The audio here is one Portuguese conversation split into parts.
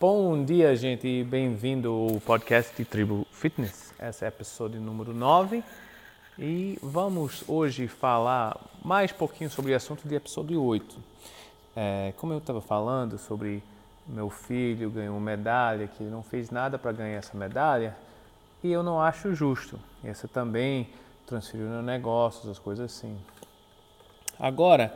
Bom dia, gente, e bem-vindo ao podcast de Tribo Fitness. Esse é o episódio número 9 e vamos hoje falar mais pouquinho sobre o assunto de episódio 8. É, como eu estava falando sobre meu filho ganhou medalha, que ele não fez nada para ganhar essa medalha, e eu não acho justo. Essa também transferiu no negócios, as coisas assim. Agora,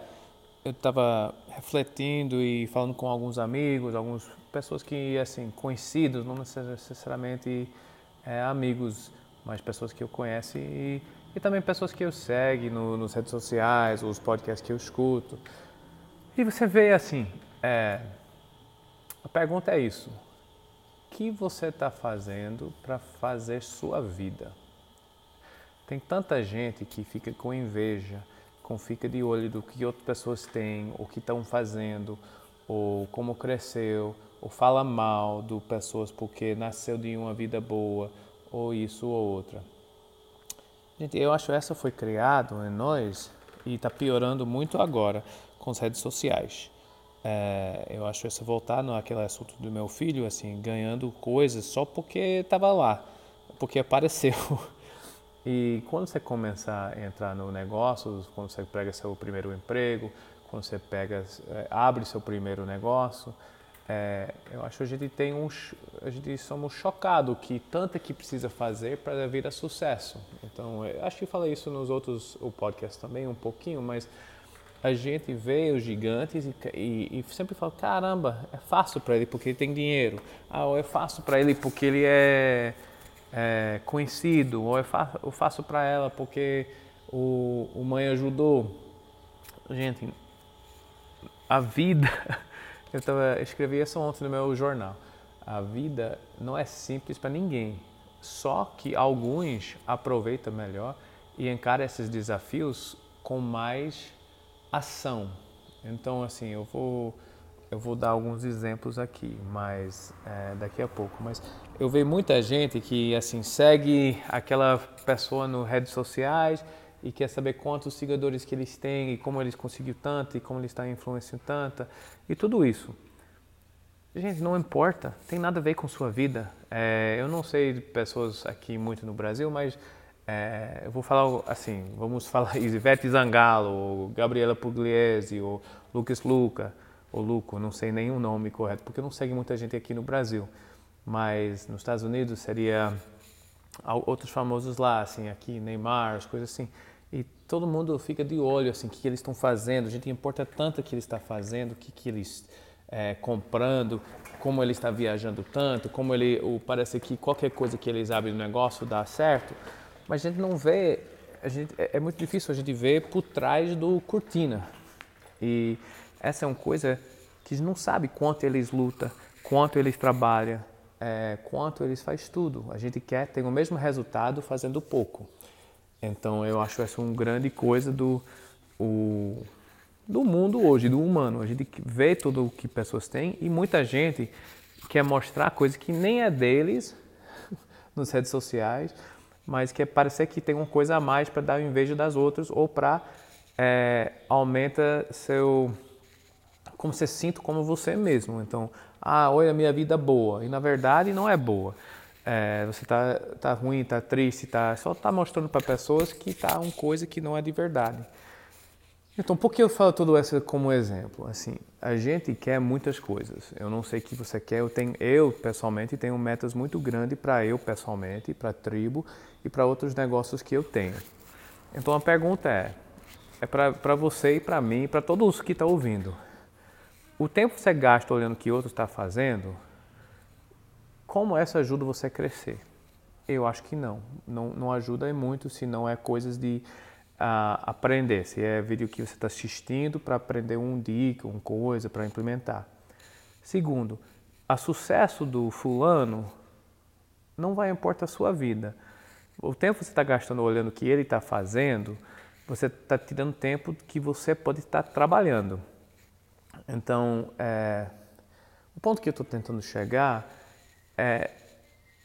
eu estava refletindo e falando com alguns amigos, algumas pessoas que, assim, conhecidos, não necessariamente é, amigos, mas pessoas que eu conheço e, e também pessoas que eu segue no, nas redes sociais, os podcasts que eu escuto. E você vê assim, é, a pergunta é isso: o que você está fazendo para fazer sua vida? Tem tanta gente que fica com inveja, com fica de olho do que outras pessoas têm, o que estão fazendo, ou como cresceu, ou fala mal de pessoas porque nasceu de uma vida boa, ou isso ou outra. Gente, eu acho que essa foi criado em nós e está piorando muito agora com as redes sociais. É, eu acho essa voltar naquele assunto do meu filho, assim, ganhando coisas só porque estava lá, porque apareceu. E quando você começa a entrar no negócio, quando você pega seu primeiro emprego, quando você pega, é, abre seu primeiro negócio, é, eu acho que a gente tem um, a gente somos chocados que tanto que precisa fazer para vir a sucesso. Então, acho que falei isso nos outros o podcast também um pouquinho, mas a gente vê os gigantes e, e, e sempre fala caramba, é fácil para ele porque ele tem dinheiro, ah, ou é fácil para ele porque ele é é, conhecido, ou eu faço, eu faço para ela porque o, o mãe ajudou. Gente, a vida, eu tava, escrevi isso ontem no meu jornal, a vida não é simples para ninguém, só que alguns aproveitam melhor e encaram esses desafios com mais ação. Então, assim, eu vou eu vou dar alguns exemplos aqui, mas é, daqui a pouco. Mas eu vejo muita gente que assim segue aquela pessoa nas redes sociais e quer saber quantos seguidores que eles têm e como eles conseguiram tanto e como eles estão influenciando tanto e tudo isso. Gente, não importa, tem nada a ver com sua vida. É, eu não sei de pessoas aqui muito no Brasil, mas é, eu vou falar assim, vamos falar Ivete Zangalo, Gabriela Pugliese, ou Lucas Luca ou Luco, não sei nenhum nome correto, porque não segue muita gente aqui no Brasil. Mas nos Estados Unidos seria outros famosos lá, assim, aqui Neymar, as coisas assim. E todo mundo fica de olho, assim, o que, eles estão fazendo. A gente importa tanto o que ele está fazendo, o que, que eles é, comprando, como ele está viajando tanto, como ele, o, parece que qualquer coisa que eles abrem no negócio dá certo. Mas a gente não vê, a gente, é, é muito difícil a gente ver por trás do cortina. E essa é uma coisa que não sabe quanto eles lutam, quanto eles trabalham, é, quanto eles fazem tudo. A gente quer ter o mesmo resultado fazendo pouco. Então eu acho essa uma grande coisa do, o, do mundo hoje, do humano. A gente vê tudo o que pessoas têm e muita gente quer mostrar coisas que nem é deles nas redes sociais, mas quer parecer que tem uma coisa a mais para dar inveja das outras ou para é, aumenta seu como você sinta como você mesmo. Então, ah, olha minha vida boa. E na verdade não é boa. É, você tá, tá ruim, tá triste, tá, só tá mostrando para pessoas que tá uma coisa que não é de verdade. Então, por que eu falo tudo isso como exemplo? Assim, a gente quer muitas coisas. Eu não sei o que você quer. Eu tenho, eu pessoalmente tenho metas muito grandes para eu pessoalmente, para a tribo e para outros negócios que eu tenho. Então, a pergunta é, é para você e para mim, para todos que estão ouvindo. O tempo que você gasta olhando o que outro está fazendo, como essa ajuda você a crescer? Eu acho que não. Não, não ajuda muito se não é coisas de uh, aprender. Se é vídeo que você está assistindo para aprender um dica, uma coisa para implementar. Segundo, a sucesso do fulano não vai importar a sua vida. O tempo que você está gastando olhando o que ele está fazendo, você está tirando tempo que você pode estar trabalhando. Então, é, o ponto que eu estou tentando chegar é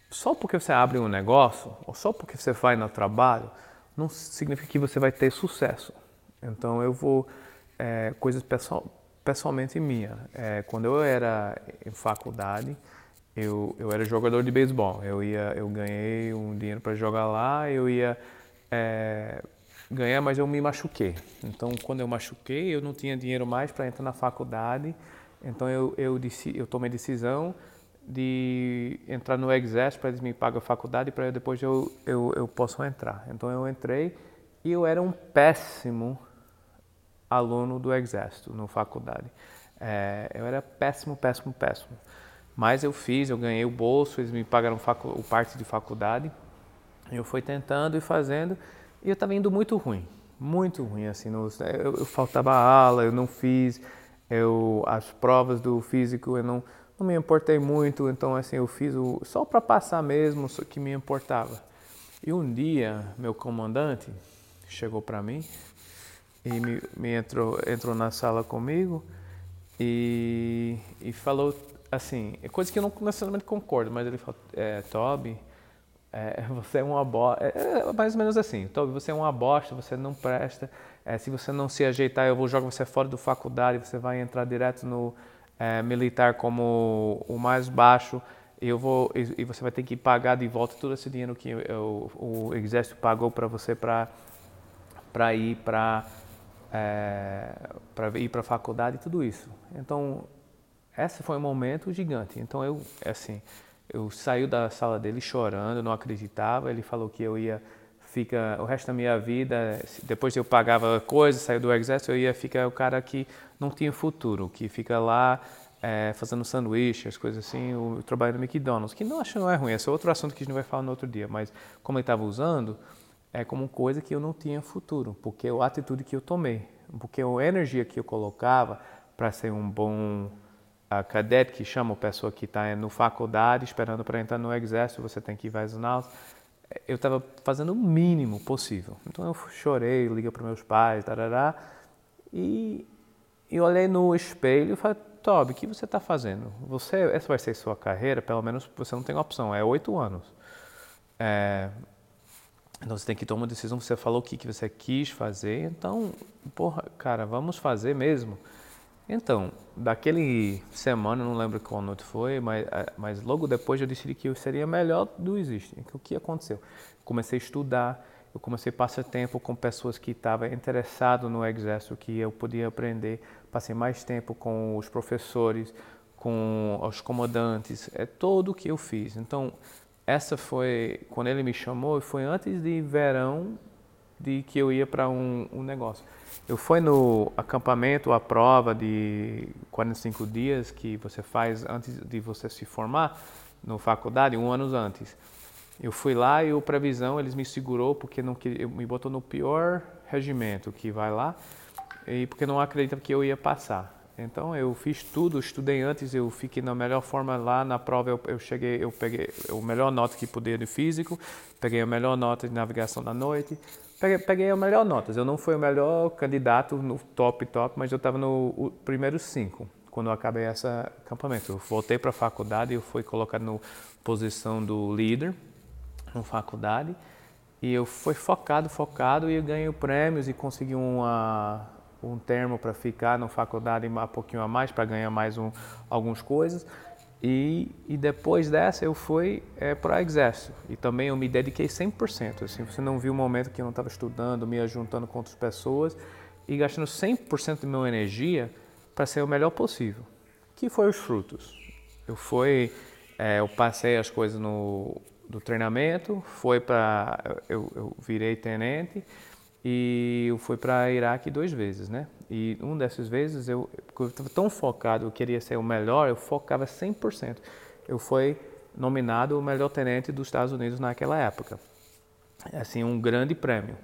só porque você abre um negócio ou só porque você vai no trabalho não significa que você vai ter sucesso. Então, eu vou é, coisas pessoal, pessoalmente minha. É, quando eu era em faculdade, eu, eu era jogador de beisebol. Eu ia, eu ganhei um dinheiro para jogar lá, eu ia é, ganhar, mas eu me machuquei. Então, quando eu machuquei, eu não tinha dinheiro mais para entrar na faculdade. Então, eu, eu, eu tomei decisão de entrar no exército para eles me pagam a faculdade para depois eu, eu, eu posso entrar. Então, eu entrei e eu era um péssimo aluno do exército na faculdade. É, eu era péssimo, péssimo, péssimo. Mas eu fiz, eu ganhei o bolso, eles me pagaram o parte de faculdade. Eu fui tentando e fazendo e eu estava indo muito ruim, muito ruim assim. No, eu, eu, faltava aula, eu não fiz, eu as provas do físico eu não, não me importei muito, então assim eu fiz o, só para passar mesmo, só que me importava. E um dia meu comandante chegou para mim e me, me, entrou entrou na sala comigo e, e falou assim, é coisa que eu não necessariamente concordo, mas ele falou, é, Toby, é, você é uma bosta, é, é, mais ou menos assim, Toby, você é uma bosta, você não presta, é, se você não se ajeitar, eu vou jogar você fora do faculdade, você vai entrar direto no é, militar como o mais baixo, e eu vou e, e, você vai ter que pagar de volta todo esse dinheiro que eu, o exército pagou para você para ir para é, para ir para a faculdade e tudo isso. Então esse foi um momento gigante. Então eu, assim, eu saí da sala dele chorando, não acreditava. Ele falou que eu ia ficar o resto da minha vida, depois eu pagava coisas, saiu do exército, eu ia ficar o cara que não tinha futuro, que fica lá é, fazendo sanduíche, as coisas assim, o, trabalho no McDonald's, que não acho não é ruim, esse é outro assunto que a gente vai falar no outro dia, mas como ele estava usando, é como coisa que eu não tinha futuro, porque a atitude que eu tomei, porque a energia que eu colocava para ser um bom a cadete que chama a pessoa que está no faculdade esperando para entrar no exército, você tem que ir vários aulas. Eu estava fazendo o mínimo possível. Então eu chorei, liguei para meus pais, tarará, e, e olhei no espelho e falei, Toby, o que você está fazendo? Você, essa vai ser sua carreira, pelo menos você não tem opção, é oito anos. É, então você tem que tomar uma decisão, você falou o que, que você quis fazer, então, porra, cara, vamos fazer mesmo. Então, daquele semana, não lembro qual noite foi, mas, eh, mas logo depois eu decidi que eu seria melhor do Existe. O que aconteceu? Comecei a estudar, eu comecei a passar tempo com pessoas que estavam interessadas no exército, que eu podia aprender. Passei mais tempo com os professores, com os comandantes, é todo o que eu fiz. Então, essa foi, quando ele me chamou, foi antes de verão de que eu ia para um, um negócio. Eu fui no acampamento, a prova de 45 dias que você faz antes de você se formar na faculdade, um ano antes. Eu fui lá e o previsão eles me segurou porque não me botou no pior regimento que vai lá e porque não acreditam que eu ia passar. Então eu fiz tudo, estudei antes, eu fiquei na melhor forma lá na prova. Eu, eu cheguei, eu peguei o melhor nota que podia de físico, peguei a melhor nota de navegação da noite, peguei, peguei a melhor nota. Eu não fui o melhor candidato no top top, mas eu estava no primeiro cinco quando eu acabei esse acampamento. Eu voltei para a faculdade, eu fui colocado na posição do líder na faculdade e eu fui focado, focado e ganhei prêmios e consegui uma um termo para ficar na faculdade um pouquinho a mais para ganhar mais um, algumas coisas e, e depois dessa eu fui é, para o exército e também eu me dediquei 100%. Assim, você não viu o momento que eu não estava estudando, me juntando com outras pessoas e gastando 100% da minha energia para ser o melhor possível. Que foi os frutos. Eu fui, é, eu passei as coisas no do treinamento, foi para eu, eu virei tenente e eu fui para Iraque duas vezes, né? E uma dessas vezes eu estava tão focado, eu queria ser o melhor, eu focava 100%. Eu fui nominado o melhor tenente dos Estados Unidos naquela época. Assim, um grande prêmio.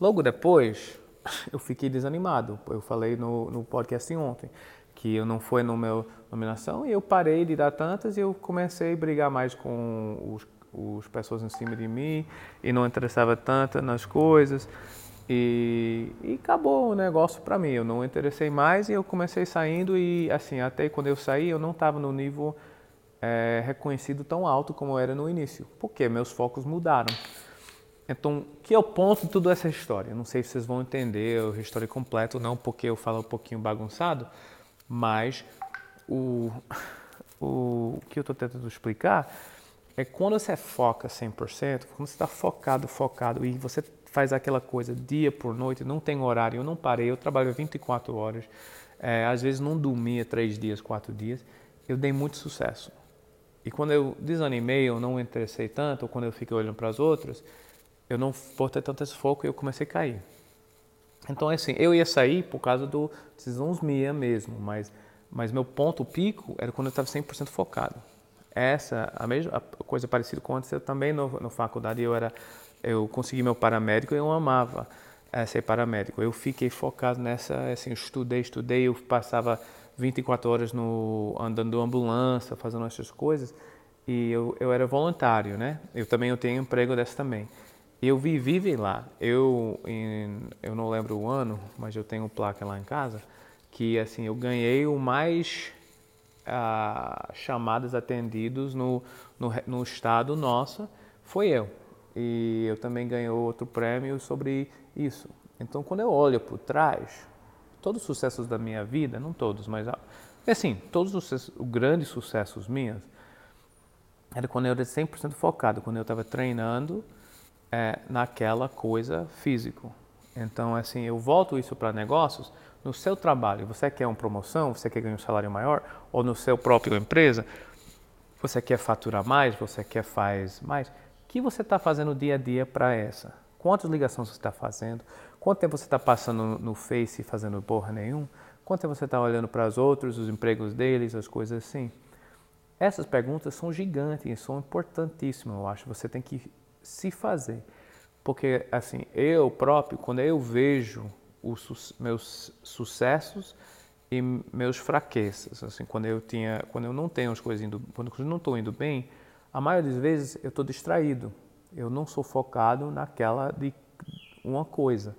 Logo depois, eu fiquei desanimado. Eu falei no, no podcast ontem que eu não fui no meu nominação e eu parei de dar tantas e eu comecei a brigar mais com os, os pessoas em cima de mim e não interessava tanto nas coisas. E, e acabou o negócio para mim. Eu não interessei mais e eu comecei saindo e assim até quando eu saí eu não estava no nível é, reconhecido tão alto como era no início, porque meus focos mudaram. Então, que é o ponto de toda essa história? Não sei se vocês vão entender a história completa ou não, porque eu falo um pouquinho bagunçado, Mas o, o que eu estou tentando explicar é quando você foca 100%, quando você está focado, focado e você faz aquela coisa dia por noite, não tem horário, eu não parei, eu trabalho 24 horas, é, às vezes não dormia três dias, quatro dias, eu dei muito sucesso. E quando eu desanimei, eu não interessei tanto, ou quando eu fiquei olhando para as outras, eu não botei tanto esse foco e eu comecei a cair. Então, assim, eu ia sair por causa do minha mesmo, mas, mas meu ponto pico era quando eu estava 100% focado. Essa, a mesma a coisa parecida com antes, eu também no, na faculdade, eu era, eu consegui meu paramédico e eu amava é, ser paramédico. Eu fiquei focado nessa, assim, estudei, estudei, eu passava 24 horas no, andando ambulância, fazendo essas coisas, e eu, eu era voluntário, né? Eu também eu tenho emprego dessa também. Eu vivi lá. Eu, em, eu não lembro o ano, mas eu tenho placa lá em casa, que assim, eu ganhei o mais ah, chamadas atendidos no, no, no estado nosso, foi eu. E eu também ganhei outro prêmio sobre isso. Então, quando eu olho por trás, todos os sucessos da minha vida, não todos, mas assim, todos os, os grandes sucessos meus, era quando eu era 100% focado, quando eu estava treinando é, naquela coisa físico. Então, assim, eu volto isso para negócios. No seu trabalho, você quer uma promoção, você quer ganhar um salário maior, ou no seu próprio empresa, você quer faturar mais, você quer faz mais. O que você está fazendo dia a dia para essa? Quantas ligações você está fazendo? Quanto tempo você está passando no, Face fazendo porra nenhum? Quanto tempo você está olhando para os outros, os empregos deles, as coisas assim? Essas perguntas são gigantes, são importantíssimas, eu acho. Você tem que se fazer. Porque, assim, eu próprio, quando eu vejo os meus sucessos e meus fraquezas, assim, quando eu tinha, quando eu não tenho as coisas indo, quando eu não estou indo bem, a maioria das vezes eu estou distraído. Eu não sou focado naquela de uma coisa.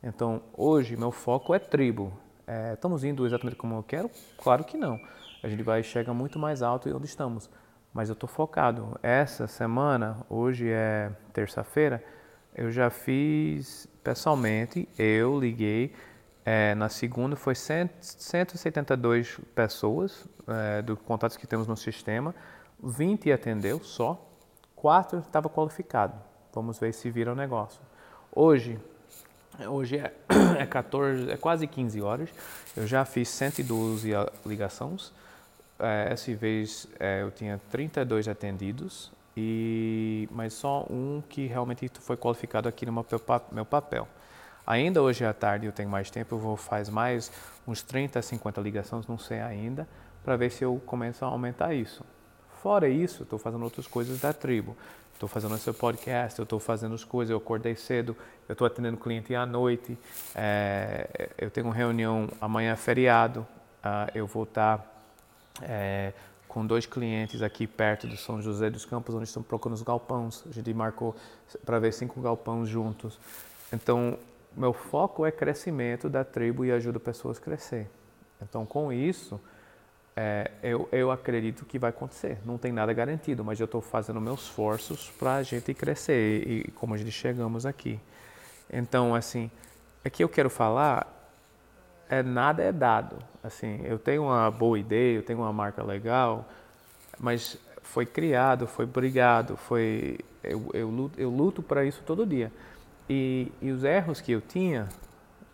Então, hoje meu foco é tribo. É, estamos indo exatamente como eu quero? Claro que não. A gente vai chegar muito mais alto onde estamos mas eu estou focado. Essa semana, hoje é terça-feira, eu já fiz pessoalmente, eu liguei, é, na segunda foi 100, 172 pessoas é, do contatos que temos no sistema, 20 atendeu só, 4 estava qualificado. Vamos ver se vira o negócio. Hoje, hoje é, é 14, é quase 15 horas, eu já fiz 112 ligações, é, essa vez é, eu tinha 32 atendidos, e, mas só um que realmente foi qualificado aqui no meu, papel. Ainda hoje à tarde eu tenho mais tempo, eu vou fazer mais uns 30 a 50 ligações, não sei ainda, para ver se eu começo a aumentar isso. Fora isso, estou fazendo outras coisas da tribo. Estou fazendo esse podcast, eu estou fazendo as coisas, eu acordei cedo, eu estou atendendo cliente à noite, é, eu tenho reunião amanhã feriado, uh, eu vou estar tá é, com dois clientes aqui perto do São José dos Campos, onde estão procurando os galpões. A gente marcou para ver cinco galpões juntos. Então, meu foco é crescimento da tribo e ajuda pessoas a crescer. Então, com isso, é, eu, eu acredito que vai acontecer. Não tem nada garantido, mas eu estou fazendo meus esforços para a gente crescer e, e como a gente chegamos aqui. Então, assim, aqui eu quero falar é nada é dado. Assim, eu tenho uma boa ideia, eu tenho uma marca legal, mas foi criado, foi brigado, foi eu, eu, luto, eu luto para isso todo dia. E, e, os erros que eu tinha,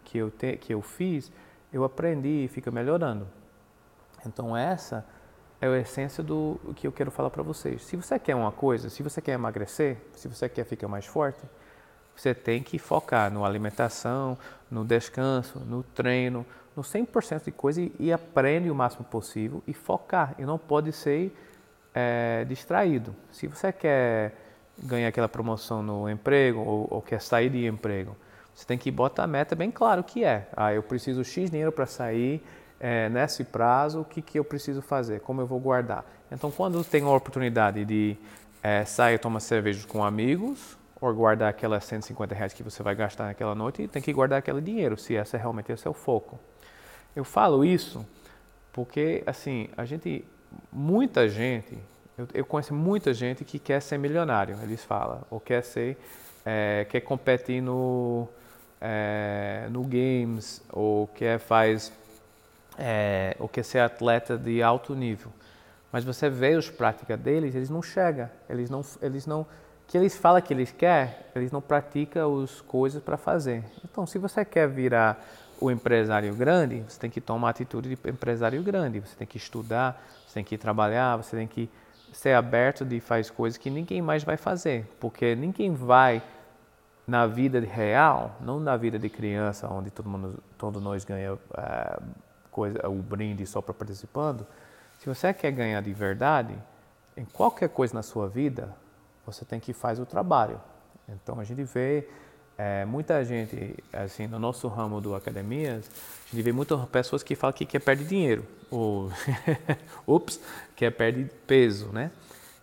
que eu, te, que eu fiz, eu aprendi e fica melhorando. Então essa é a essência do que eu quero falar para vocês. Se você quer uma coisa, se você quer emagrecer, se você quer ficar mais forte, você tem que focar no alimentação, no descanso, no treino, no 100% de coisa e, e, aprende o máximo possível e focar. E não pode ser é, distraído. Se você quer ganhar aquela promoção no emprego ou, ou, quer sair de emprego, você tem que botar a meta bem claro o que é. Ah, eu preciso X dinheiro para sair, é, nesse prazo, o que, que eu preciso fazer, como eu vou guardar. Então, quando tem a oportunidade de é, sair tomar cerveja com amigos, ou guardar aquelas 150 reais que você vai gastar naquela noite e tem que guardar aquele dinheiro, se essa é realmente é o foco. Eu falo isso porque, assim, a gente, muita gente, eu, eu conheço muita gente que quer ser milionário, eles falam, ou quer ser, é, quer competir no, é, no games, ou quer faz é, ou quer ser atleta de alto nível. Mas você vê os práticas deles, eles não chegam, eles não, eles não, que eles falam que eles querem, eles não praticam as coisas para fazer. Então, se você quer virar o empresário grande, você tem que tomar atitude de empresário grande, você tem que estudar, você tem que trabalhar, você tem que ser aberto de fazer coisas que ninguém mais vai fazer, porque ninguém vai na vida real, não na vida de criança, onde todo mundo, todo nós ganha uh, coisa, o brinde só para participando. Se você quer ganhar de verdade, em qualquer coisa na sua vida, você tem que fazer o trabalho. Então a gente vê é, muita gente, assim, no nosso ramo do academias, a gente vê muitas pessoas que falam que quer perder dinheiro, ou, ups, quer perder peso, né?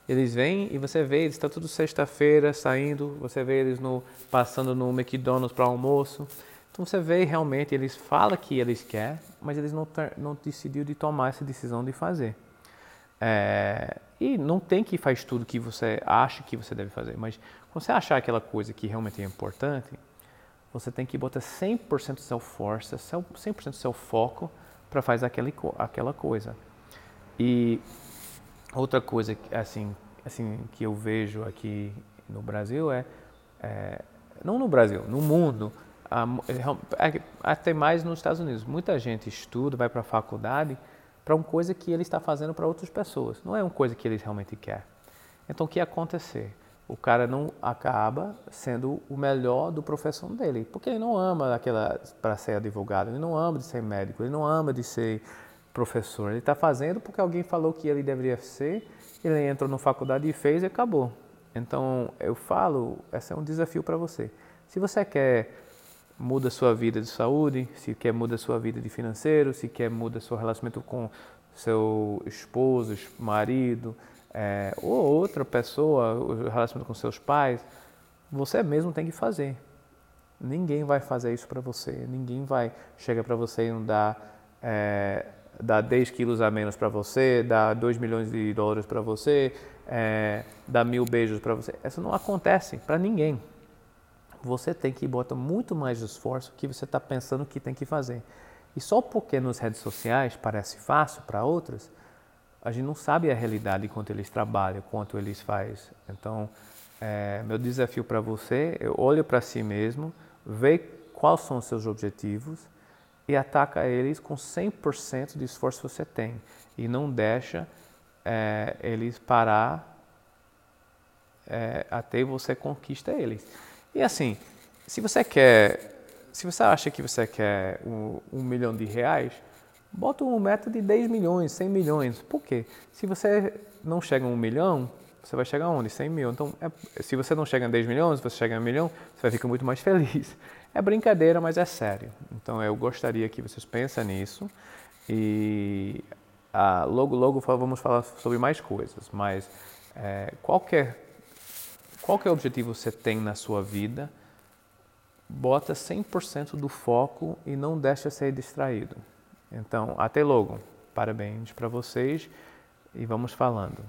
Eles vêm e você vê, eles estão tudo sexta-feira saindo, você vê eles no, passando no McDonald's para almoço. Então você vê realmente, eles falam que eles querem, mas eles não, não decidiram de tomar essa decisão de fazer. É, e não tem que fazer tudo que você acha que você deve fazer, mas quando você achar aquela coisa que realmente é importante, você tem que botar 100% do seu força, 100% do seu foco para fazer aquela, aquela coisa. E outra coisa assim, assim que eu vejo aqui no Brasil é, é não no Brasil, no mundo, é, é, até mais nos Estados Unidos. Muita gente estuda, vai para a faculdade para uma coisa que ele está fazendo para outras pessoas. Não é uma coisa que ele realmente quer. Então, o que ia acontecer? O cara não acaba sendo o melhor do profissão dele, porque ele não ama aquela para ser advogado, ele não ama de ser médico, ele não ama de ser professor. Ele está fazendo porque alguém falou que ele deveria ser, ele entrou na faculdade e fez e acabou. Então, eu falo, esse é um desafio para você. Se você quer muda sua vida de saúde, se quer muda sua vida de financeiro, se quer muda seu relacionamento com seu esposo, marido, é, ou outra pessoa, o relacionamento com seus pais, você mesmo tem que fazer. Ninguém vai fazer isso para você. Ninguém vai chegar para você e não dar, é, dar 10 quilos a menos para você, dar 2 milhões de dólares para você, é, dar mil beijos para você. Isso não acontece para ninguém você tem que botar muito mais esforço que você está pensando que tem que fazer. E só porque nas redes sociais parece fácil para outros, a gente não sabe a realidade quanto eles trabalham, quanto eles fazem. Então, é, meu desafio para você é olhe para si mesmo, vê quais são os seus objetivos e ataca eles com 100% de esforço que você tem. E não deixa é, eles parar é, até você conquista eles. E assim, se você quer, se você acha que você quer um, um milhão de reais, bota um meta de 10 milhões, 100 milhões. Por quê? Se você não chega a um milhão, você vai chegar onde? 100 mil. Então, é, se você não chega a 10 milhões, você chega a um milhão, você vai ficar muito mais feliz. É brincadeira, mas é sério. Então, eu gostaria que vocês pensem nisso e ah, logo, logo vamos falar sobre mais coisas. Mas é, qualquer qualquer objetivo você tem na sua vida, bota 100% do foco e não deixa ser distraído. Então, até logo. Parabéns para vocês e vamos falando.